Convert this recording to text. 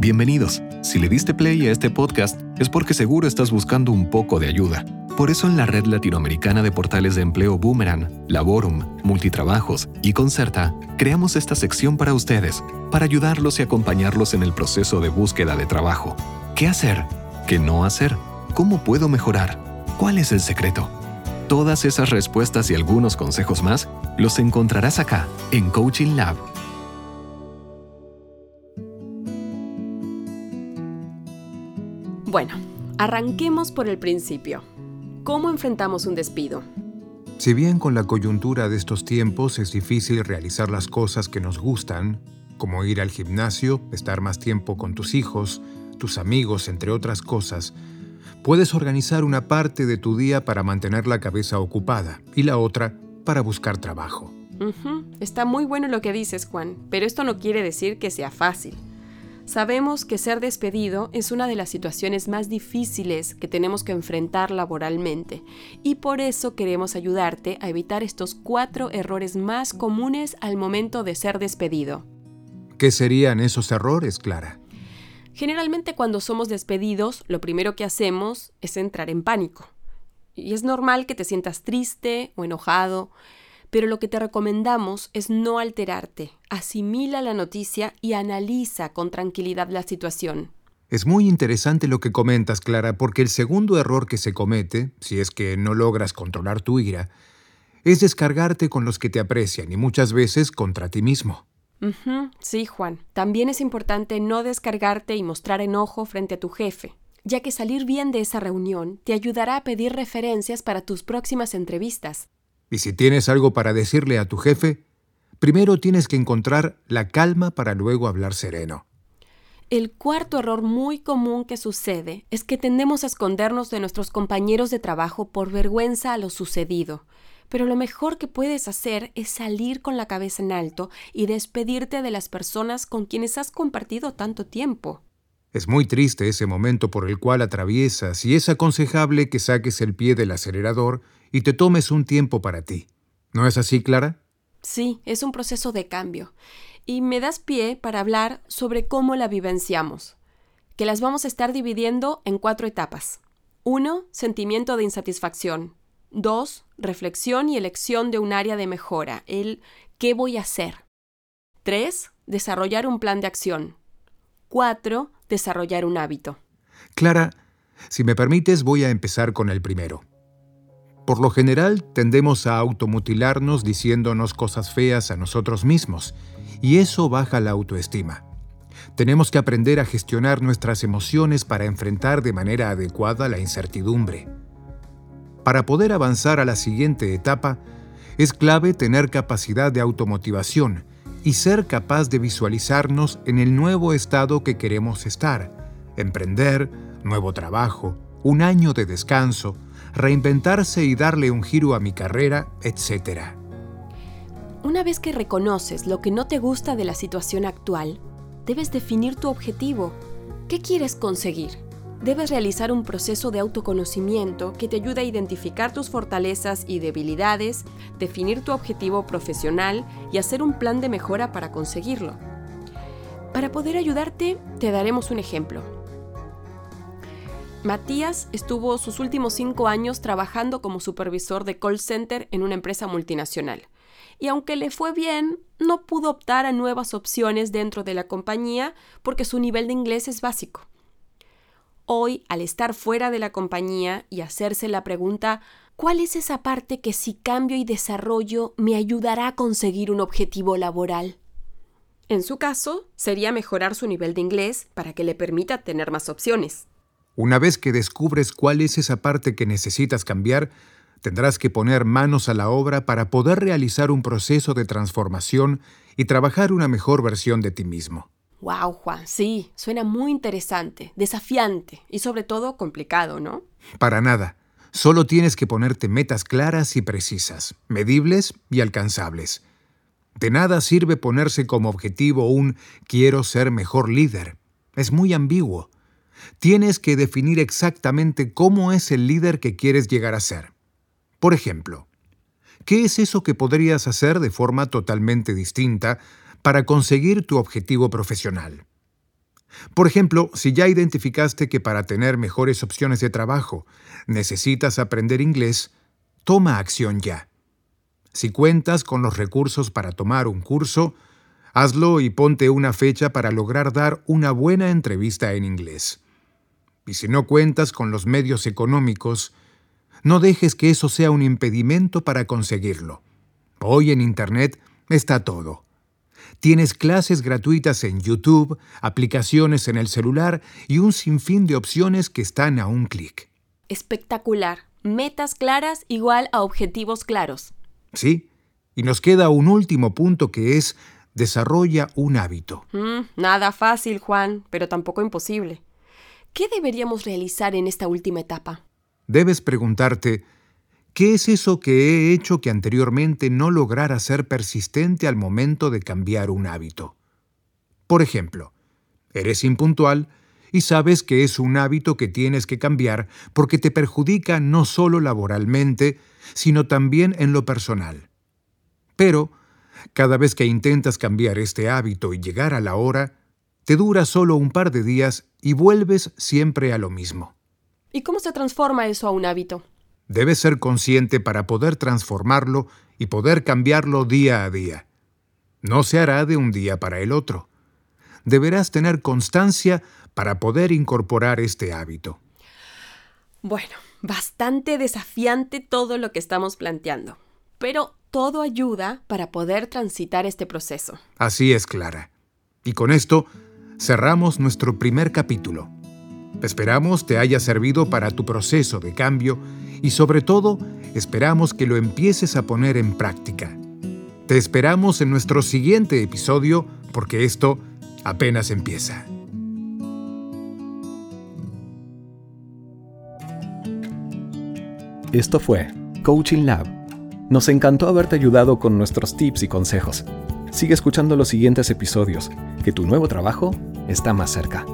Bienvenidos. Si le diste play a este podcast es porque seguro estás buscando un poco de ayuda. Por eso en la red latinoamericana de portales de empleo Boomerang, Laborum, Multitrabajos y Concerta, creamos esta sección para ustedes, para ayudarlos y acompañarlos en el proceso de búsqueda de trabajo. ¿Qué hacer? ¿Qué no hacer? ¿Cómo puedo mejorar? ¿Cuál es el secreto? Todas esas respuestas y algunos consejos más los encontrarás acá, en Coaching Lab Bueno, arranquemos por el principio. ¿Cómo enfrentamos un despido? Si bien con la coyuntura de estos tiempos es difícil realizar las cosas que nos gustan, como ir al gimnasio, estar más tiempo con tus hijos, tus amigos, entre otras cosas, puedes organizar una parte de tu día para mantener la cabeza ocupada y la otra para buscar trabajo. Está muy bueno lo que dices, Juan, pero esto no quiere decir que sea fácil. Sabemos que ser despedido es una de las situaciones más difíciles que tenemos que enfrentar laboralmente y por eso queremos ayudarte a evitar estos cuatro errores más comunes al momento de ser despedido. ¿Qué serían esos errores, Clara? Generalmente cuando somos despedidos, lo primero que hacemos es entrar en pánico. Y es normal que te sientas triste o enojado, pero lo que te recomendamos es no alterarte, asimila la noticia y analiza con tranquilidad la situación. Es muy interesante lo que comentas, Clara, porque el segundo error que se comete, si es que no logras controlar tu ira, es descargarte con los que te aprecian y muchas veces contra ti mismo. Sí, Juan. También es importante no descargarte y mostrar enojo frente a tu jefe, ya que salir bien de esa reunión te ayudará a pedir referencias para tus próximas entrevistas. Y si tienes algo para decirle a tu jefe, primero tienes que encontrar la calma para luego hablar sereno. El cuarto error muy común que sucede es que tendemos a escondernos de nuestros compañeros de trabajo por vergüenza a lo sucedido. Pero lo mejor que puedes hacer es salir con la cabeza en alto y despedirte de las personas con quienes has compartido tanto tiempo. Es muy triste ese momento por el cual atraviesas y es aconsejable que saques el pie del acelerador y te tomes un tiempo para ti. ¿No es así, Clara? Sí, es un proceso de cambio. Y me das pie para hablar sobre cómo la vivenciamos, que las vamos a estar dividiendo en cuatro etapas. Uno, Sentimiento de insatisfacción. Dos, Reflexión y elección de un área de mejora, el ¿qué voy a hacer? Tres, Desarrollar un plan de acción. Cuatro, desarrollar un hábito. Clara, si me permites voy a empezar con el primero. Por lo general tendemos a automutilarnos diciéndonos cosas feas a nosotros mismos, y eso baja la autoestima. Tenemos que aprender a gestionar nuestras emociones para enfrentar de manera adecuada la incertidumbre. Para poder avanzar a la siguiente etapa, es clave tener capacidad de automotivación y ser capaz de visualizarnos en el nuevo estado que queremos estar, emprender, nuevo trabajo, un año de descanso, reinventarse y darle un giro a mi carrera, etc. Una vez que reconoces lo que no te gusta de la situación actual, debes definir tu objetivo. ¿Qué quieres conseguir? debes realizar un proceso de autoconocimiento que te ayude a identificar tus fortalezas y debilidades, definir tu objetivo profesional y hacer un plan de mejora para conseguirlo. Para poder ayudarte, te daremos un ejemplo. Matías estuvo sus últimos cinco años trabajando como supervisor de call center en una empresa multinacional. Y aunque le fue bien, no pudo optar a nuevas opciones dentro de la compañía porque su nivel de inglés es básico. Hoy, al estar fuera de la compañía y hacerse la pregunta, ¿cuál es esa parte que si cambio y desarrollo me ayudará a conseguir un objetivo laboral? En su caso, sería mejorar su nivel de inglés para que le permita tener más opciones. Una vez que descubres cuál es esa parte que necesitas cambiar, tendrás que poner manos a la obra para poder realizar un proceso de transformación y trabajar una mejor versión de ti mismo. Wow, Juan, sí, suena muy interesante, desafiante y sobre todo complicado, ¿no? Para nada. Solo tienes que ponerte metas claras y precisas, medibles y alcanzables. De nada sirve ponerse como objetivo un quiero ser mejor líder. Es muy ambiguo. Tienes que definir exactamente cómo es el líder que quieres llegar a ser. Por ejemplo, ¿qué es eso que podrías hacer de forma totalmente distinta para conseguir tu objetivo profesional. Por ejemplo, si ya identificaste que para tener mejores opciones de trabajo necesitas aprender inglés, toma acción ya. Si cuentas con los recursos para tomar un curso, hazlo y ponte una fecha para lograr dar una buena entrevista en inglés. Y si no cuentas con los medios económicos, no dejes que eso sea un impedimento para conseguirlo. Hoy en Internet está todo. Tienes clases gratuitas en YouTube, aplicaciones en el celular y un sinfín de opciones que están a un clic. Espectacular. Metas claras igual a objetivos claros. Sí, y nos queda un último punto que es desarrolla un hábito. Mm, nada fácil, Juan, pero tampoco imposible. ¿Qué deberíamos realizar en esta última etapa? Debes preguntarte, ¿qué es eso que he hecho que anteriormente no lograra ser persistente al momento de cambiar un hábito? Por ejemplo, eres impuntual y sabes que es un hábito que tienes que cambiar porque te perjudica no solo laboralmente, sino también en lo personal. Pero, cada vez que intentas cambiar este hábito y llegar a la hora, te dura solo un par de días y vuelves siempre a lo mismo. ¿Y cómo se transforma eso a un hábito? Debes ser consciente para poder transformarlo y poder cambiarlo día a día. No se hará de un día para el otro. Deberás tener constancia para poder incorporar este hábito. Bueno, bastante desafiante todo lo que estamos planteando, pero todo ayuda para poder transitar este proceso. Así es, Clara. Y con esto cerramos nuestro primer capítulo. Esperamos te haya servido para tu proceso de cambio y sobre todo esperamos que lo empieces a poner en práctica. Te esperamos en nuestro siguiente episodio porque esto apenas empieza. Esto fue Coaching Lab. Nos encantó haberte ayudado con nuestros tips y consejos. Sigue escuchando los siguientes episodios, que tu nuevo trabajo está más cerca.